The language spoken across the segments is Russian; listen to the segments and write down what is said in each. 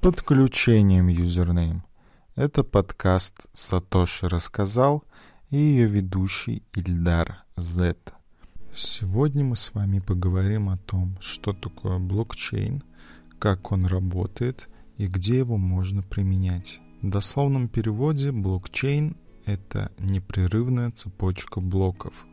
подключением юзернейм. Это подкаст «Сатоши рассказал» и ее ведущий Ильдар Z. Сегодня мы с вами поговорим о том, что такое блокчейн, как он работает и где его можно применять. В дословном переводе блокчейн — это непрерывная цепочка блоков.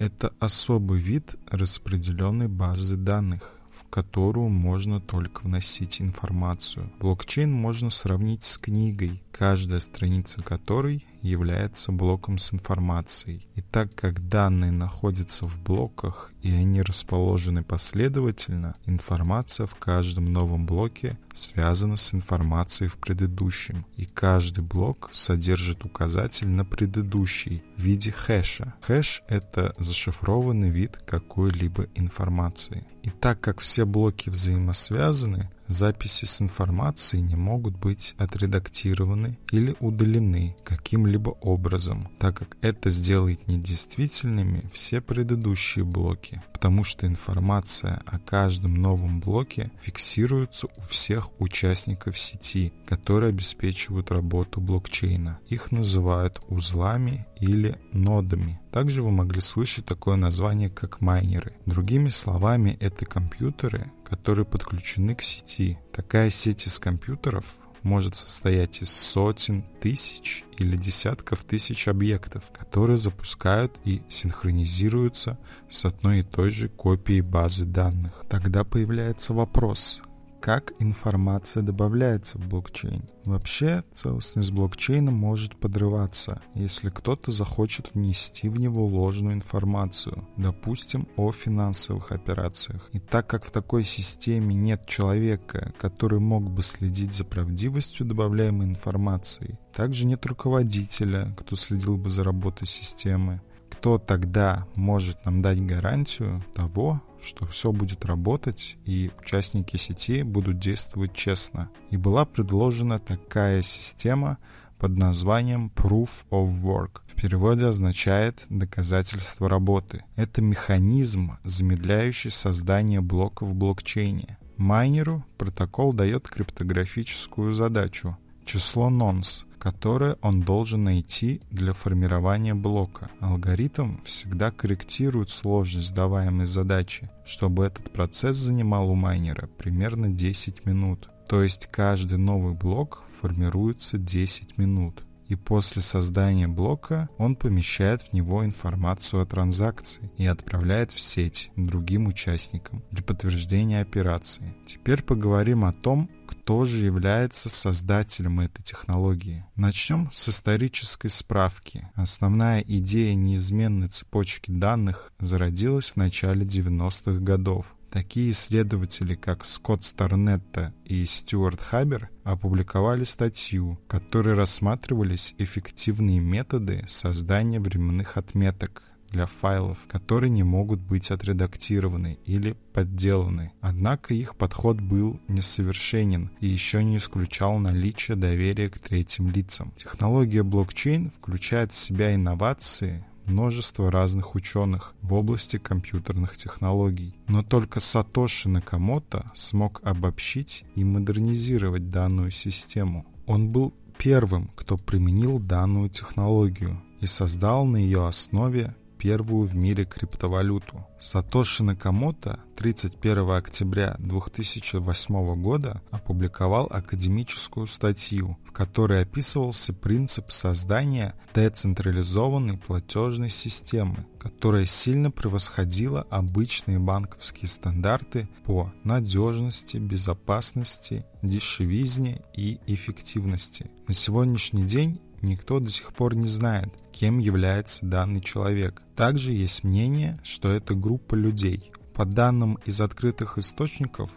Это особый вид распределенной базы данных, в которую можно только вносить информацию. Блокчейн можно сравнить с книгой, каждая страница которой является блоком с информацией. И так как данные находятся в блоках и они расположены последовательно, информация в каждом новом блоке связана с информацией в предыдущем. И каждый блок содержит указатель на предыдущий в виде хэша. Хэш — это зашифрованный вид какой-либо информации. И так как все блоки взаимосвязаны, записи с информацией не могут быть отредактированы или удалены каким-либо образом, так как это сделает недействительными все предыдущие блоки, потому что информация о каждом новом блоке фиксируется у всех участников сети, которые обеспечивают работу блокчейна. Их называют узлами или нодами. Также вы могли слышать такое название, как майнеры. Другими словами, это компьютеры, которые подключены к сети. Такая сеть из компьютеров может состоять из сотен, тысяч или десятков тысяч объектов, которые запускают и синхронизируются с одной и той же копией базы данных. Тогда появляется вопрос, как информация добавляется в блокчейн. Вообще, целостность блокчейна может подрываться, если кто-то захочет внести в него ложную информацию, допустим, о финансовых операциях. И так как в такой системе нет человека, который мог бы следить за правдивостью добавляемой информации, также нет руководителя, кто следил бы за работой системы, кто тогда может нам дать гарантию того, что все будет работать и участники сети будут действовать честно. И была предложена такая система под названием Proof of Work. В переводе означает «доказательство работы». Это механизм, замедляющий создание блоков в блокчейне. Майнеру протокол дает криптографическую задачу – число нонс – которое он должен найти для формирования блока. Алгоритм всегда корректирует сложность даваемой задачи, чтобы этот процесс занимал у майнера примерно 10 минут. То есть каждый новый блок формируется 10 минут и после создания блока он помещает в него информацию о транзакции и отправляет в сеть другим участникам для подтверждения операции. Теперь поговорим о том, кто же является создателем этой технологии. Начнем с исторической справки. Основная идея неизменной цепочки данных зародилась в начале 90-х годов. Такие исследователи, как Скотт Старнетта и Стюарт Хабер, опубликовали статью, в которой рассматривались эффективные методы создания временных отметок для файлов, которые не могут быть отредактированы или подделаны. Однако их подход был несовершенен и еще не исключал наличие доверия к третьим лицам. Технология блокчейн включает в себя инновации, множество разных ученых в области компьютерных технологий. Но только Сатоши Накамото смог обобщить и модернизировать данную систему. Он был первым, кто применил данную технологию и создал на ее основе первую в мире криптовалюту. Сатоши Накамото 31 октября 2008 года опубликовал академическую статью, в которой описывался принцип создания децентрализованной платежной системы, которая сильно превосходила обычные банковские стандарты по надежности, безопасности, дешевизне и эффективности. На сегодняшний день никто до сих пор не знает, кем является данный человек. Также есть мнение, что это группа людей. По данным из открытых источников,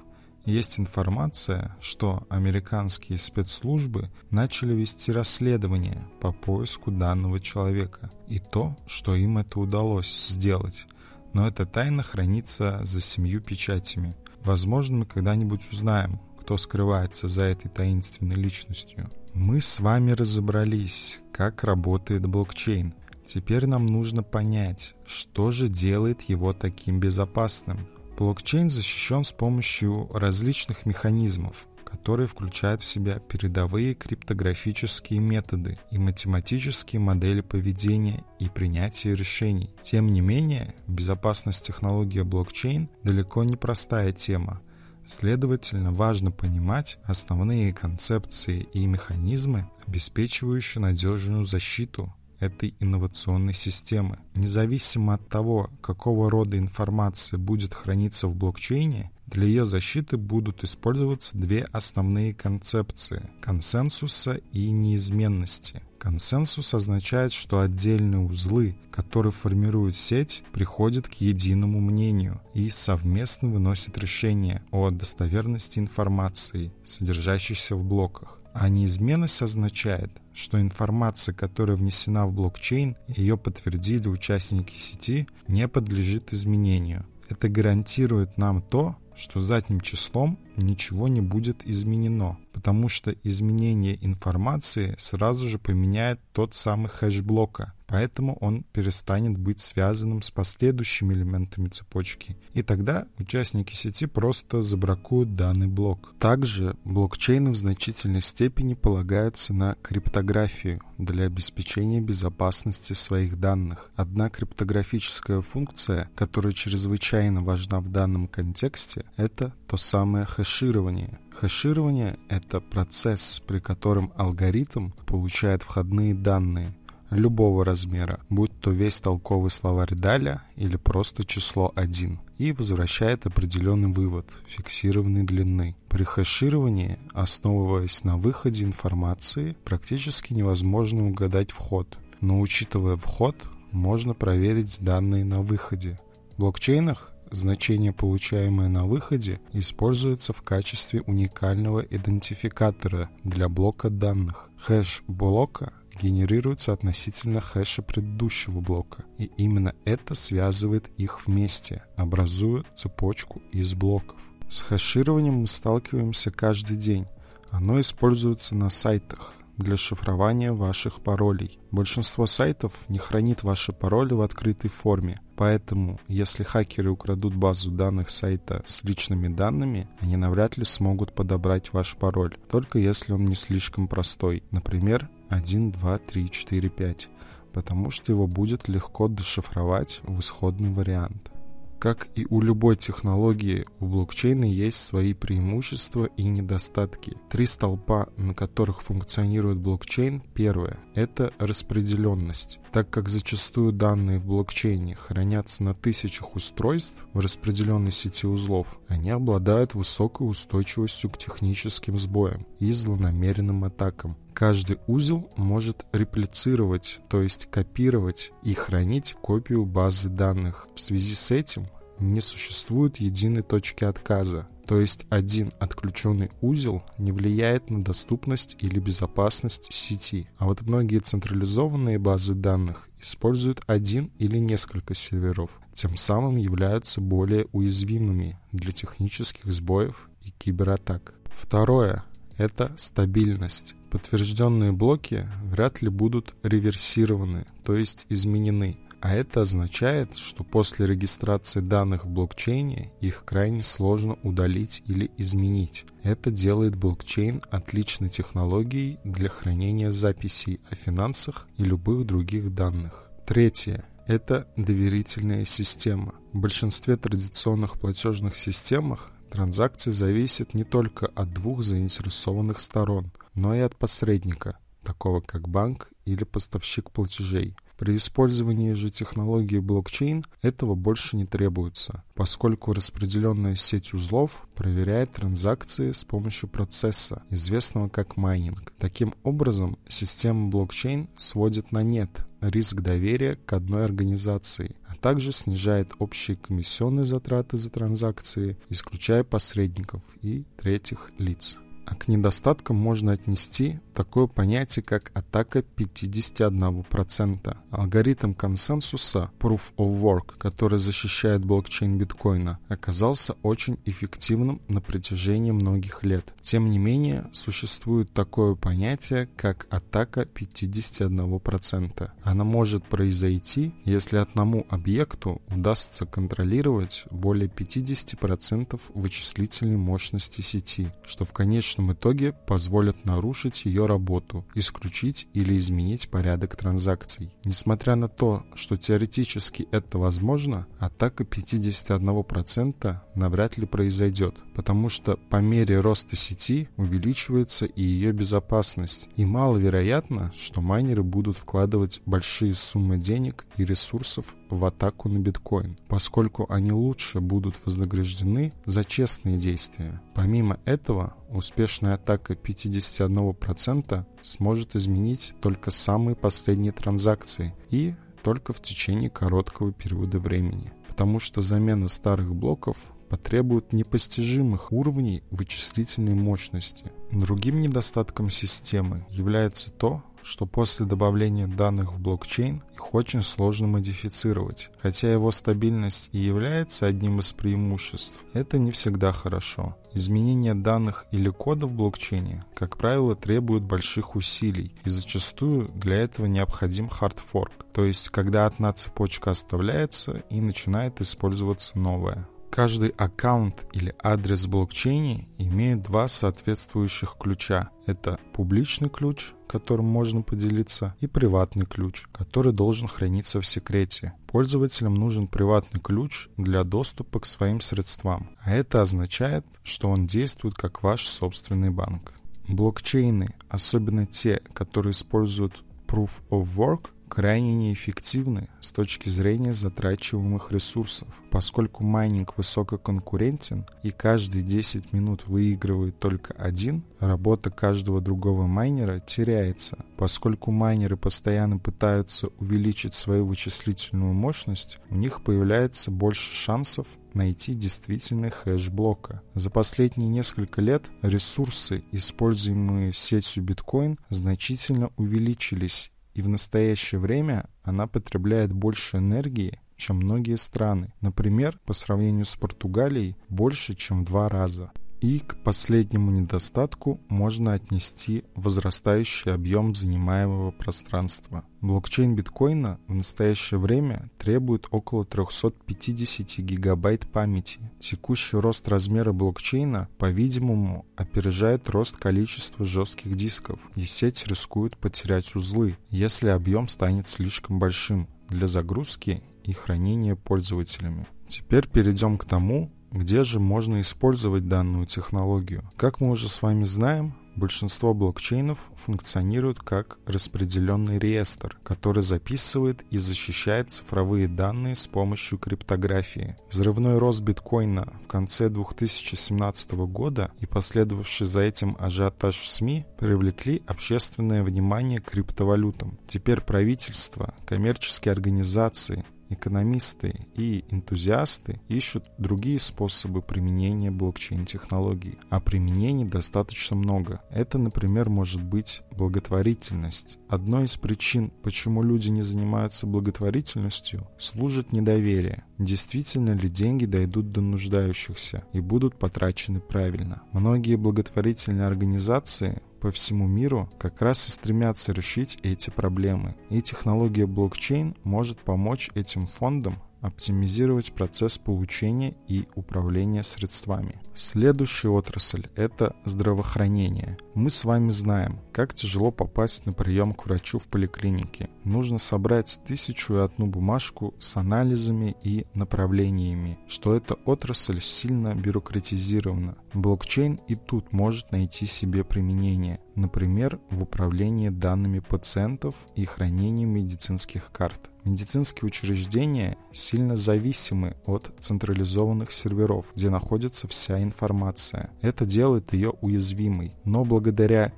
есть информация, что американские спецслужбы начали вести расследование по поиску данного человека и то, что им это удалось сделать. Но эта тайна хранится за семью печатями. Возможно, мы когда-нибудь узнаем, кто скрывается за этой таинственной личностью. Мы с вами разобрались, как работает блокчейн. Теперь нам нужно понять, что же делает его таким безопасным. Блокчейн защищен с помощью различных механизмов, который включает в себя передовые криптографические методы и математические модели поведения и принятия решений. Тем не менее, безопасность технологии блокчейн далеко не простая тема. Следовательно, важно понимать основные концепции и механизмы, обеспечивающие надежную защиту этой инновационной системы. Независимо от того, какого рода информация будет храниться в блокчейне, для ее защиты будут использоваться две основные концепции – консенсуса и неизменности. Консенсус означает, что отдельные узлы, которые формируют сеть, приходят к единому мнению и совместно выносят решение о достоверности информации, содержащейся в блоках. А неизменность означает, что информация, которая внесена в блокчейн, ее подтвердили участники сети, не подлежит изменению. Это гарантирует нам то, что задним числом ничего не будет изменено, потому что изменение информации сразу же поменяет тот самый хэш блока, поэтому он перестанет быть связанным с последующими элементами цепочки. И тогда участники сети просто забракуют данный блок. Также блокчейны в значительной степени полагаются на криптографию для обеспечения безопасности своих данных. Одна криптографическая функция, которая чрезвычайно важна в данном контексте, это то самое хэширование. Хэширование — это процесс, при котором алгоритм получает входные данные — любого размера, будь то весь толковый словарь Даля или просто число 1, и возвращает определенный вывод фиксированной длины. При хэшировании, основываясь на выходе информации, практически невозможно угадать вход, но учитывая вход, можно проверить данные на выходе. В блокчейнах значение, получаемое на выходе, используется в качестве уникального идентификатора для блока данных. Хэш блока генерируется относительно хэша предыдущего блока, и именно это связывает их вместе, образуя цепочку из блоков. С хэшированием мы сталкиваемся каждый день. Оно используется на сайтах, для шифрования ваших паролей. Большинство сайтов не хранит ваши пароли в открытой форме, поэтому если хакеры украдут базу данных сайта с личными данными, они навряд ли смогут подобрать ваш пароль, только если он не слишком простой, например 1, 2, 3, 4, 5, потому что его будет легко дешифровать в исходный вариант. Как и у любой технологии, у блокчейна есть свои преимущества и недостатки. Три столпа, на которых функционирует блокчейн, первое – это распределенность. Так как зачастую данные в блокчейне хранятся на тысячах устройств в распределенной сети узлов, они обладают высокой устойчивостью к техническим сбоям и злонамеренным атакам. Каждый узел может реплицировать, то есть копировать и хранить копию базы данных. В связи с этим не существует единой точки отказа, то есть один отключенный узел не влияет на доступность или безопасность сети. А вот многие централизованные базы данных используют один или несколько серверов, тем самым являются более уязвимыми для технических сбоев и кибератак. Второе – это стабильность. Подтвержденные блоки вряд ли будут реверсированы, то есть изменены. А это означает, что после регистрации данных в блокчейне их крайне сложно удалить или изменить. Это делает блокчейн отличной технологией для хранения записей о финансах и любых других данных. Третье это доверительная система. В большинстве традиционных платежных системах транзакции зависят не только от двух заинтересованных сторон – но и от посредника, такого как банк или поставщик платежей. При использовании же технологии блокчейн этого больше не требуется, поскольку распределенная сеть узлов проверяет транзакции с помощью процесса, известного как майнинг. Таким образом, система блокчейн сводит на нет риск доверия к одной организации, а также снижает общие комиссионные затраты за транзакции, исключая посредников и третьих лиц. А к недостаткам можно отнести такое понятие, как атака 51%. Алгоритм консенсуса Proof of Work, который защищает блокчейн биткоина, оказался очень эффективным на протяжении многих лет. Тем не менее, существует такое понятие, как атака 51%. Она может произойти, если одному объекту удастся контролировать более 50% вычислительной мощности сети, что в конечном итоге позволят нарушить ее работу, исключить или изменить порядок транзакций. Несмотря на то, что теоретически это возможно, атака 51% навряд ли произойдет, потому что по мере роста сети увеличивается и ее безопасность, и маловероятно, что майнеры будут вкладывать большие суммы денег и ресурсов в атаку на биткоин, поскольку они лучше будут вознаграждены за честные действия. Помимо этого, успешная атака 51% сможет изменить только самые последние транзакции и только в течение короткого периода времени, потому что замена старых блоков потребует непостижимых уровней вычислительной мощности. Другим недостатком системы является то, что после добавления данных в блокчейн их очень сложно модифицировать. Хотя его стабильность и является одним из преимуществ, это не всегда хорошо. Изменение данных или кода в блокчейне, как правило, требует больших усилий, и зачастую для этого необходим хардфорк, то есть когда одна цепочка оставляется и начинает использоваться новая. Каждый аккаунт или адрес в блокчейне имеет два соответствующих ключа. Это публичный ключ, которым можно поделиться, и приватный ключ, который должен храниться в секрете. Пользователям нужен приватный ключ для доступа к своим средствам, а это означает, что он действует как ваш собственный банк. Блокчейны, особенно те, которые используют Proof of Work, крайне неэффективны точки зрения затрачиваемых ресурсов, поскольку майнинг высококонкурентен и каждые 10 минут выигрывает только один, работа каждого другого майнера теряется. Поскольку майнеры постоянно пытаются увеличить свою вычислительную мощность, у них появляется больше шансов найти действительный хэш блока. За последние несколько лет ресурсы, используемые сетью биткоин, значительно увеличились и в настоящее время она потребляет больше энергии, чем многие страны. Например, по сравнению с Португалией, больше, чем в два раза. И к последнему недостатку можно отнести возрастающий объем занимаемого пространства. Блокчейн биткоина в настоящее время требует около 350 гигабайт памяти. Текущий рост размера блокчейна, по-видимому, опережает рост количества жестких дисков, и сеть рискует потерять узлы, если объем станет слишком большим для загрузки и хранения пользователями. Теперь перейдем к тому, где же можно использовать данную технологию? Как мы уже с вами знаем, большинство блокчейнов функционируют как распределенный реестр, который записывает и защищает цифровые данные с помощью криптографии. Взрывной рост биткоина в конце 2017 года и последовавший за этим ажиотаж СМИ привлекли общественное внимание к криптовалютам. Теперь правительства, коммерческие организации, Экономисты и энтузиасты ищут другие способы применения блокчейн-технологий, а применений достаточно много. Это, например, может быть благотворительность. Одной из причин, почему люди не занимаются благотворительностью, служит недоверие. Действительно ли деньги дойдут до нуждающихся и будут потрачены правильно? Многие благотворительные организации по всему миру как раз и стремятся решить эти проблемы. И технология блокчейн может помочь этим фондам оптимизировать процесс получения и управления средствами. Следующая отрасль – это здравоохранение. Мы с вами знаем, как тяжело попасть на прием к врачу в поликлинике. Нужно собрать тысячу и одну бумажку с анализами и направлениями, что эта отрасль сильно бюрократизирована. Блокчейн и тут может найти себе применение, например, в управлении данными пациентов и хранении медицинских карт. Медицинские учреждения сильно зависимы от централизованных серверов, где находится вся информация. Это делает ее уязвимой. Но благодаря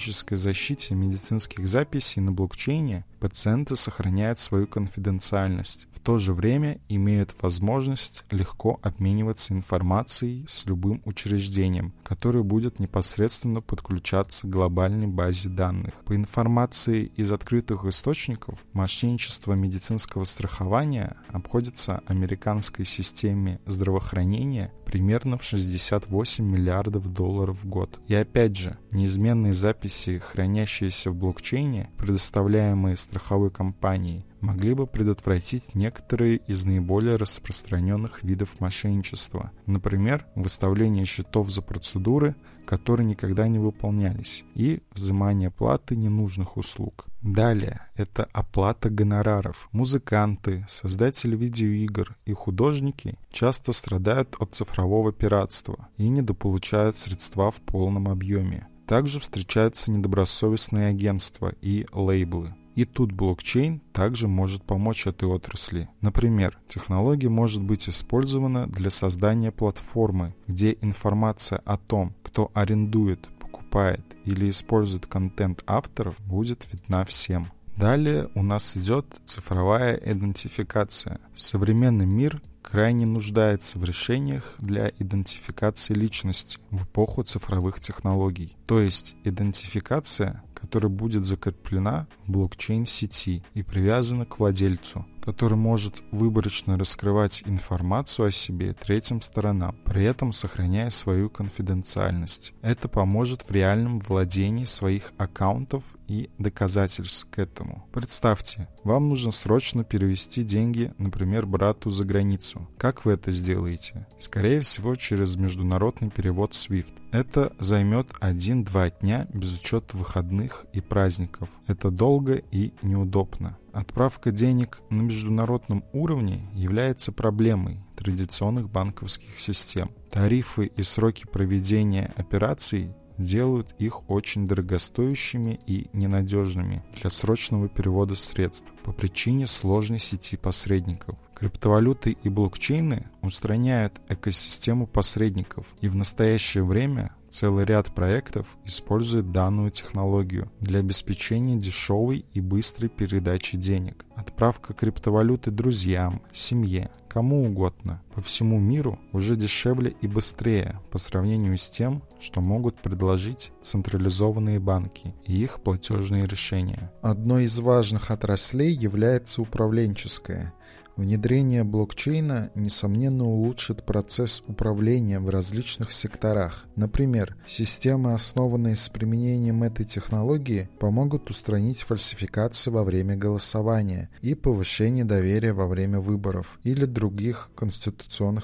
криптографической защите медицинских записей на блокчейне пациенты сохраняют свою конфиденциальность в то же время имеют возможность легко обмениваться информацией с любым учреждением, которое будет непосредственно подключаться к глобальной базе данных. По информации из открытых источников, мошенничество медицинского страхования обходится американской системе здравоохранения примерно в 68 миллиардов долларов в год. И опять же, неизменные записи, хранящиеся в блокчейне, предоставляемые страховой компанией, могли бы предотвратить некоторые из наиболее распространенных видов мошенничества. Например, выставление счетов за процедуры, которые никогда не выполнялись, и взимание платы ненужных услуг. Далее это оплата гонораров. Музыканты, создатели видеоигр и художники часто страдают от цифрового пиратства и недополучают средства в полном объеме. Также встречаются недобросовестные агентства и лейблы. И тут блокчейн также может помочь этой отрасли. Например, технология может быть использована для создания платформы, где информация о том, кто арендует, покупает или использует контент авторов, будет видна всем. Далее у нас идет цифровая идентификация. Современный мир крайне нуждается в решениях для идентификации личности в эпоху цифровых технологий. То есть идентификация которая будет закреплена в блокчейн-сети и привязана к владельцу который может выборочно раскрывать информацию о себе третьим сторонам, при этом сохраняя свою конфиденциальность. Это поможет в реальном владении своих аккаунтов и доказательств к этому. Представьте, вам нужно срочно перевести деньги, например, брату за границу. Как вы это сделаете? Скорее всего, через международный перевод SWIFT. Это займет 1-2 дня без учета выходных и праздников. Это долго и неудобно. Отправка денег на международном уровне является проблемой традиционных банковских систем. Тарифы и сроки проведения операций делают их очень дорогостоящими и ненадежными для срочного перевода средств по причине сложной сети посредников. Криптовалюты и блокчейны устраняют экосистему посредников, и в настоящее время Целый ряд проектов использует данную технологию для обеспечения дешевой и быстрой передачи денег. Отправка криптовалюты друзьям, семье, кому угодно по всему миру уже дешевле и быстрее по сравнению с тем, что могут предложить централизованные банки и их платежные решения. Одной из важных отраслей является управленческая. Внедрение блокчейна, несомненно, улучшит процесс управления в различных секторах. Например, системы, основанные с применением этой технологии, помогут устранить фальсификации во время голосования и повышение доверия во время выборов или других конституционных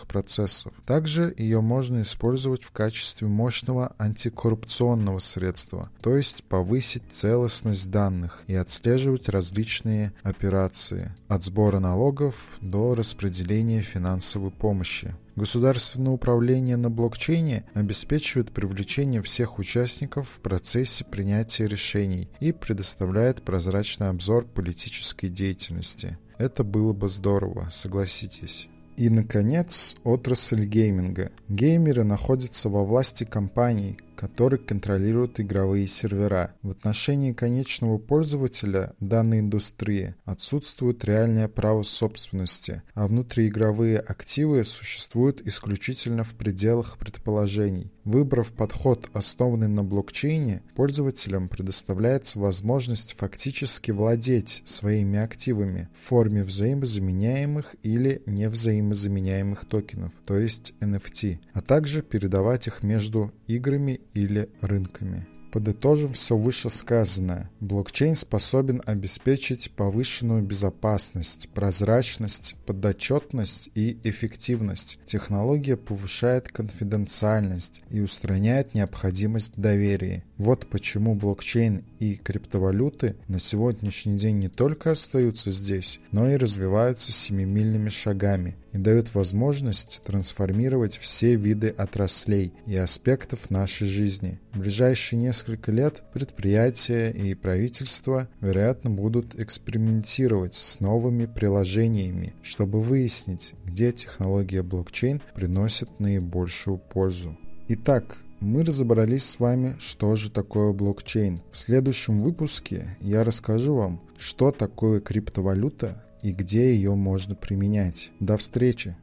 процессов. Также ее можно использовать в качестве мощного антикоррупционного средства, то есть повысить целостность данных и отслеживать различные операции от сбора налогов до распределения финансовой помощи. Государственное управление на блокчейне обеспечивает привлечение всех участников в процессе принятия решений и предоставляет прозрачный обзор политической деятельности. Это было бы здорово, согласитесь. И, наконец, отрасль гейминга. Геймеры находятся во власти компаний, который контролирует игровые сервера. В отношении конечного пользователя данной индустрии отсутствует реальное право собственности, а внутриигровые активы существуют исключительно в пределах предположений. Выбрав подход, основанный на блокчейне, пользователям предоставляется возможность фактически владеть своими активами в форме взаимозаменяемых или невзаимозаменяемых токенов, то есть NFT, а также передавать их между играми или рынками. Подытожим все вышесказанное. Блокчейн способен обеспечить повышенную безопасность, прозрачность, подотчетность и эффективность. Технология повышает конфиденциальность и устраняет необходимость доверия. Вот почему блокчейн и криптовалюты на сегодняшний день не только остаются здесь, но и развиваются семимильными шагами и дают возможность трансформировать все виды отраслей и аспектов нашей жизни. В ближайшие несколько лет предприятия и правительства, вероятно, будут экспериментировать с новыми приложениями, чтобы выяснить, где технология блокчейн приносит наибольшую пользу. Итак, мы разобрались с вами, что же такое блокчейн. В следующем выпуске я расскажу вам, что такое криптовалюта и где ее можно применять. До встречи!